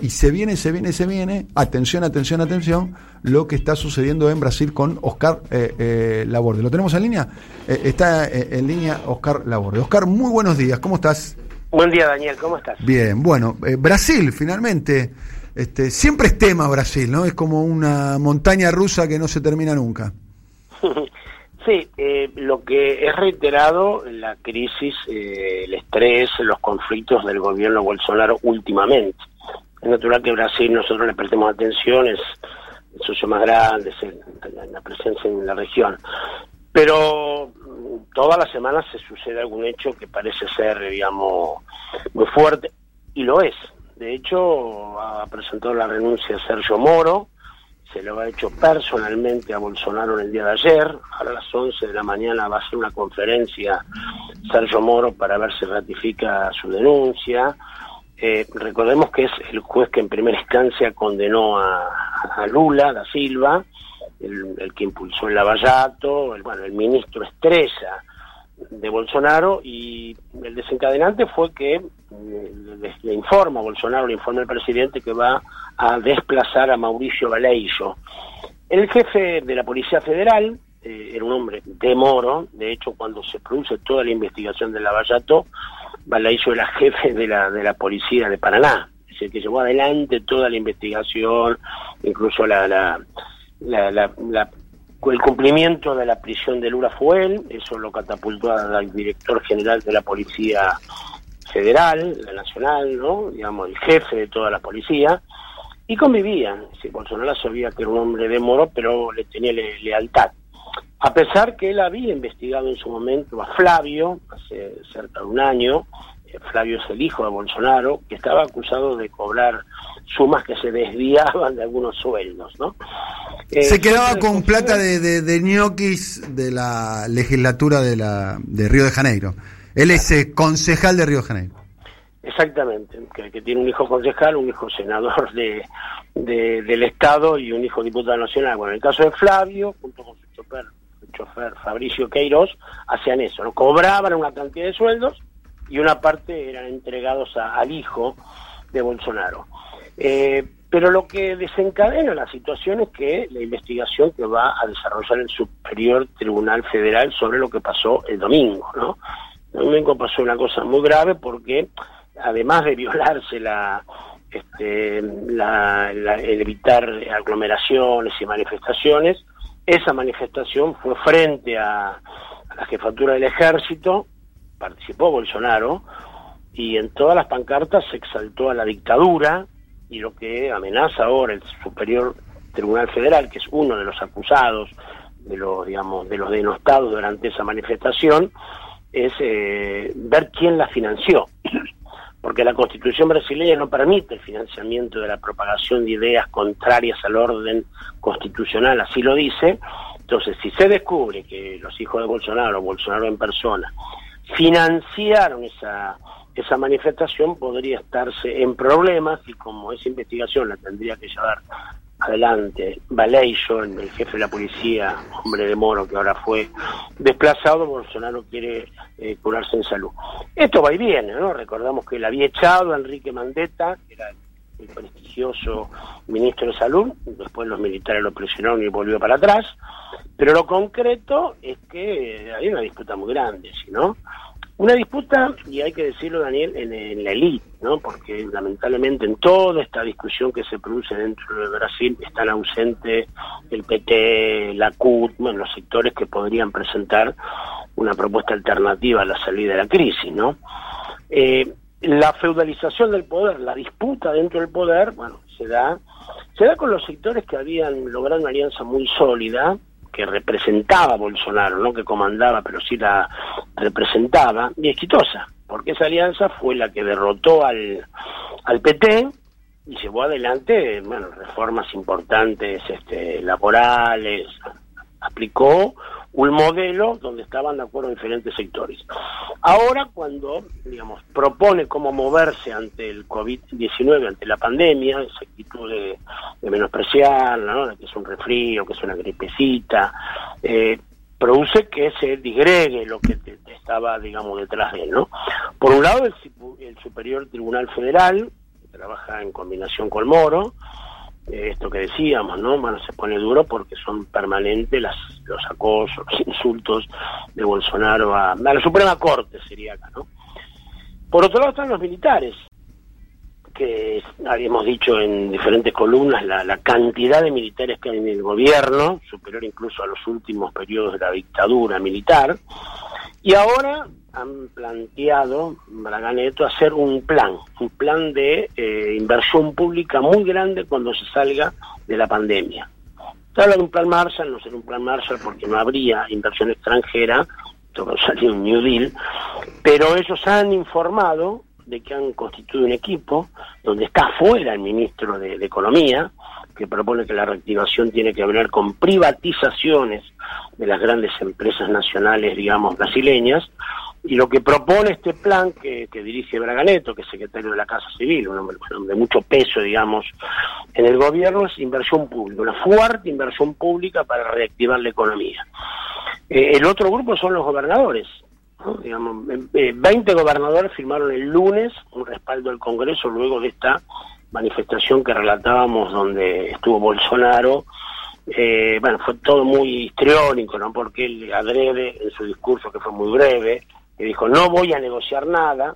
y se viene, se viene, se viene, atención, atención, atención, lo que está sucediendo en Brasil con Oscar eh, eh, Laborde. ¿Lo tenemos en línea? Eh, está en línea Oscar Laborde. Oscar, muy buenos días, ¿cómo estás? Buen día, Daniel, ¿cómo estás? Bien, bueno, Brasil, finalmente. Este, siempre es tema Brasil, ¿no? Es como una montaña rusa que no se termina nunca. Sí, eh, lo que es reiterado la crisis, eh, el estrés, los conflictos del gobierno Bolsonaro últimamente. Es natural que Brasil nosotros le prestemos atención, es el socio más grande, es la presencia en la región. Pero mm, todas las semanas se sucede algún hecho que parece ser, digamos, muy fuerte, y lo es. De hecho, ha presentado la renuncia Sergio Moro, se lo ha hecho personalmente a Bolsonaro en el día de ayer. a las 11 de la mañana va a ser una conferencia Sergio Moro para ver si ratifica su denuncia. Eh, recordemos que es el juez que en primera instancia condenó a, Lula da Silva, el, que impulsó el lavallato, el, bueno, el ministro estrella de Bolsonaro y el desencadenante fue que eh, le, informa Bolsonaro, le informa el presidente que va a desplazar a Mauricio Valeixo. El jefe de la Policía Federal eh, era un hombre de Moro, de hecho cuando se produce toda la investigación del Lavallato, Valeixo era jefe de la, de la Policía de Paraná, es el que llevó adelante toda la investigación, incluso la, la, la, la el cumplimiento de la prisión de Lula fue él, eso lo catapultó al director general de la Policía Federal, la Nacional, ¿no? digamos, el jefe de toda la policía, y convivían. Si Bolsonaro sabía que era un hombre de moro, pero le tenía lealtad. A pesar que él había investigado en su momento a Flavio, hace cerca de un año, eh, Flavio es el hijo de Bolsonaro, que estaba acusado de cobrar sumas que se desviaban de algunos sueldos, ¿no? se eh, quedaba con plata de, de, de, ñoquis de la legislatura de, la, de Río de Janeiro. Él es eh, concejal de Río de Janeiro. Exactamente, que, tiene un hijo concejal, un hijo senador de, del Estado y un hijo diputado nacional. Bueno, en el caso de Flavio, junto con su chofer, chofer Fabricio Queiroz, hacían eso, ¿no? cobraban una cantidad de sueldos y una parte eran entregados al hijo de Bolsonaro. Eh, pero lo que desencadena la situación es que la investigación que va a desarrollar el Superior Tribunal Federal sobre lo que pasó el domingo, ¿no? El domingo pasó una cosa muy grave porque además de violarse la, este, la, el evitar aglomeraciones y manifestaciones, esa manifestación fue frente a, la jefatura del ejército, participó Bolsonaro, y en todas las pancartas se exaltó a la dictadura, y lo que amenaza ahora el Superior Tribunal Federal, que es uno de los acusados de los digamos de los denostados durante esa manifestación, es eh, ver quién la financió, porque la Constitución brasileña no permite el financiamiento de la propagación de ideas contrarias al orden constitucional, así lo dice. Entonces, si se descubre que los hijos de Bolsonaro, Bolsonaro en persona, financiaron esa esa manifestación podría estarse en problemas y como esa investigación la tendría que llevar adelante Vallejo, el jefe de la policía, hombre de Moro que ahora fue desplazado, Bolsonaro quiere eh, curarse en salud. Esto va y viene, ¿no? Recordamos que él había echado Enrique Mandetta, que era el prestigioso ministro de Salud, después los militares lo presionaron y volvió para atrás, pero lo concreto es que hay una disputa muy grande, ¿no? Una disputa, y hay que decirlo, Daniel, en, la élite, ¿no? Porque lamentablemente en toda esta discusión que se produce dentro de Brasil están ausentes el PT, la CUT, bueno, los sectores que podrían presentar una propuesta alternativa a la salida de la crisis, ¿no? Eh, la feudalización del poder, la disputa dentro del poder, bueno, se da, se da con los sectores que habían logrado una alianza muy sólida, que representaba a Bolsonaro, no que comandaba, pero sí la representaba, y exitosa, porque esa alianza fue la que derrotó al, al PT y llevó adelante bueno, reformas importantes este, laborales, aplicó un modelo donde estaban de acuerdo diferentes sectores. Ahora, cuando, digamos, propone cómo moverse ante el COVID-19, ante la pandemia, esa actitud de, menospreciarla, ¿no? que es un resfrío, que es una gripecita, eh, produce que se digregue lo que estaba, digamos, detrás de él, ¿no? Por un lado, el, el Superior Tribunal Federal, trabaja en combinación con Moro, esto que decíamos, ¿no? Se pone duro porque son permanentes las, los acosos, los insultos de Bolsonaro a, a la Suprema Corte, sería acá, ¿no? Por otro lado están los militares, que habíamos dicho en diferentes columnas, la, la, cantidad de militares que hay en el gobierno, superior incluso a los últimos periodos de la dictadura militar, y ahora han planteado, Braganeto, hacer un plan, un plan de eh, inversión pública muy grande cuando se salga de la pandemia. Se habla de un plan Marshall, no será un plan Marshall porque no habría inversión extranjera, todo salió un New Deal, pero ellos han informado de que han constituido un equipo donde está fuera el ministro de, de Economía, que propone que la reactivación tiene que ver con privatizaciones de las grandes empresas nacionales, digamos, brasileñas, y lo que propone este plan que, dirige Braganeto, que es secretario de la Casa Civil, un hombre, de mucho peso, digamos, en el gobierno, es inversión pública, una fuerte inversión pública para reactivar la economía. Eh, el otro grupo son los gobernadores. ¿no? Digamos, eh, 20 gobernadores firmaron el lunes un respaldo del Congreso luego de esta manifestación que relatábamos donde estuvo Bolsonaro. Eh, bueno, fue todo muy histriónico, ¿no? Porque él adrede en su discurso, que fue muy breve, que dijo, no voy a negociar nada,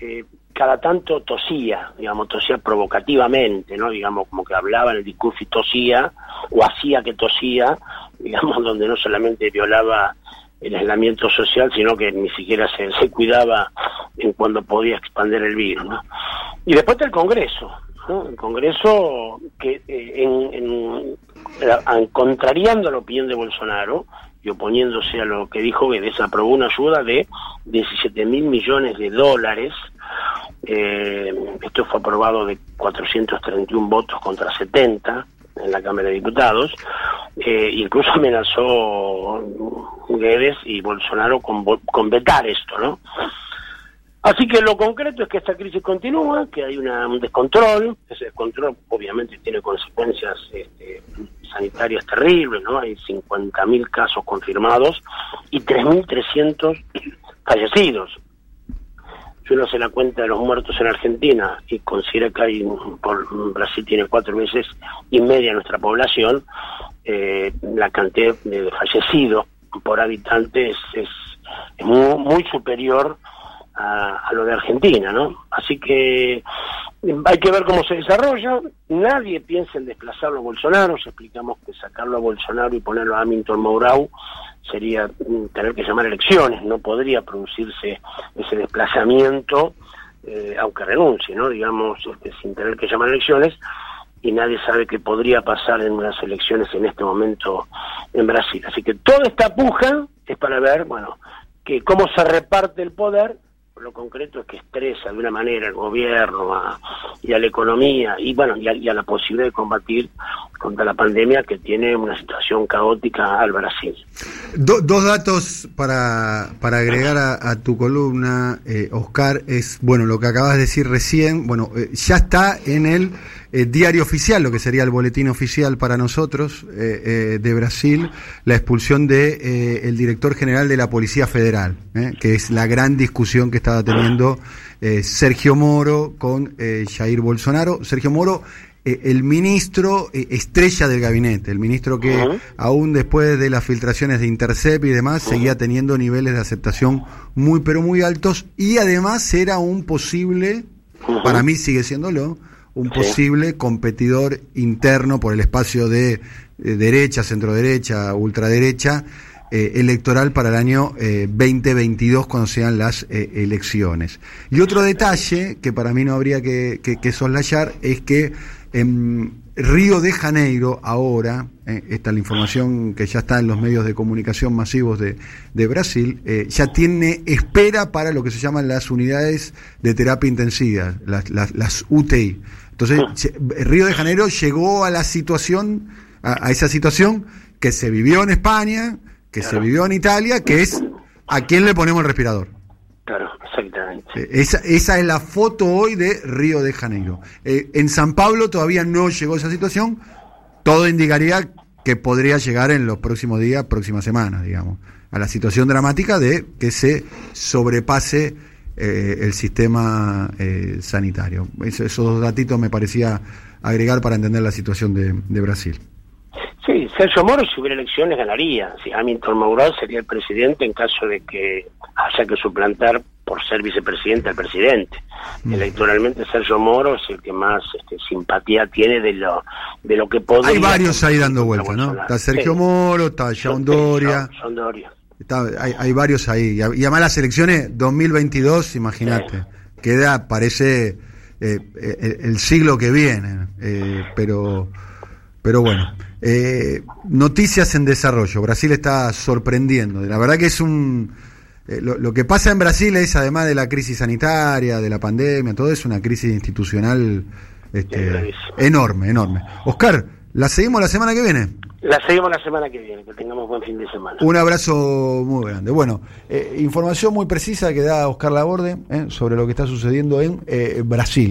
eh, cada tanto tosía, digamos, tosía provocativamente, ¿no? Digamos, como que hablaba en el discurso y tosía, o hacía que tosía, digamos, donde no solamente violaba el aislamiento social, sino que ni siquiera se, se cuidaba en cuando podía expandir el virus, ¿no? Y después está el Congreso, ¿no? El Congreso que eh, en, en, en, contrariando la opinión de Bolsonaro, y oponiéndose a lo que dijo Guedes, aprobó una ayuda de 17 mil millones de dólares. Eh, esto fue aprobado de 431 votos contra 70 en la Cámara de Diputados. Eh, incluso amenazó Guedes y Bolsonaro con, con vetar esto, ¿no? Así que lo concreto es que esta crisis continúa, que hay un descontrol, ese descontrol obviamente tiene consecuencias este, sanitarias terribles, ¿no? Hay 50.000 casos confirmados y 3.300 fallecidos. Si uno se la cuenta de los muertos en Argentina y considera que hay, por Brasil tiene cuatro veces y media nuestra población, eh, la cantidad de fallecidos por habitante es, es muy, muy superior a, a, lo de Argentina, ¿no? Así que hay que ver cómo se desarrolla. Nadie piensa en desplazarlo a Bolsonaro. Explicamos que sacarlo a Bolsonaro y ponerlo a Hamilton Mourau sería tener que llamar elecciones. No podría producirse ese desplazamiento, eh, aunque renuncie, ¿no? Digamos, este, sin tener que llamar elecciones. Y nadie sabe qué podría pasar en unas elecciones en este momento en Brasil. Así que toda esta puja es para ver, bueno, que cómo se reparte el poder lo concreto es que estresa de una manera al gobierno a, y a la economía y bueno y a, y a, la posibilidad de combatir contra la pandemia que tiene una situación caótica al Brasil. Do, dos datos para, para agregar a, tu columna, eh, Oscar, es bueno lo que acabas de decir recién, bueno, eh, ya está en el eh, diario oficial, lo que sería el boletín oficial para nosotros eh, de Brasil, la expulsión de el director general de la Policía Federal, que es la gran discusión que estaba teniendo Sergio Moro con Jair Bolsonaro. Sergio Moro el ministro estrella del gabinete, el ministro que uh -huh. aún después de las filtraciones de Intercept y demás uh -huh. seguía teniendo niveles de aceptación muy pero muy altos y además era un posible, uh -huh. para mí sigue siéndolo, un posible competidor interno por el espacio de, de derecha, centro derecha, ultraderecha, eh, electoral para el año eh, 2022 cuando sean las eh, elecciones. Y otro detalle que para mí no habría que, que, que soslayar es que en Río de Janeiro ahora, eh, esta es la información que ya está en los medios de comunicación masivos de, de Brasil, eh, ya tiene espera para lo que se llaman las unidades de terapia intensiva, las, las, las UTI. Entonces, Río de Janeiro llegó a la situación, a, a esa situación que se vivió en España, que claro. se vivió en Italia, que es a quién le ponemos el respirador. Exactamente. Eh, esa, esa es la foto hoy de Río de Janeiro. Eh, en San Pablo todavía no llegó esa situación. Todo indicaría que podría llegar en los próximos días, próximas semanas, digamos, a la situación dramática de que se sobrepase eh, el sistema eh, sanitario. esos dos datitos me parecía agregar para entender la situación de, de Brasil. Sí, Sergio Moro si hubiera elecciones ganaría. Si Hamilton sería el presidente en caso de que haya que suplantar por ser vicepresidente al presidente. Electoralmente Sergio Moro es el que más este, simpatía tiene de lo de lo que podría... Hay varios ahí dando vueltas, ¿no? Está Sergio Moro, está John Doria. hay, hay, varios ahí. Y además las elecciones 2022, imagínate, queda, parece eh, el, siglo que viene. Eh, pero, pero bueno. Eh, noticias en desarrollo. Brasil está sorprendiendo. La verdad que es un... Eh, lo, que pasa en Brasil es, además de la crisis sanitaria, de la pandemia, todo es una crisis institucional este, enorme, enorme. Oscar, ¿la seguimos la semana que viene? La seguimos la semana que viene, que tengamos buen fin de semana. Un abrazo muy grande. Bueno, eh, información muy precisa que da Oscar Laborde sobre lo que está sucediendo en Brasil.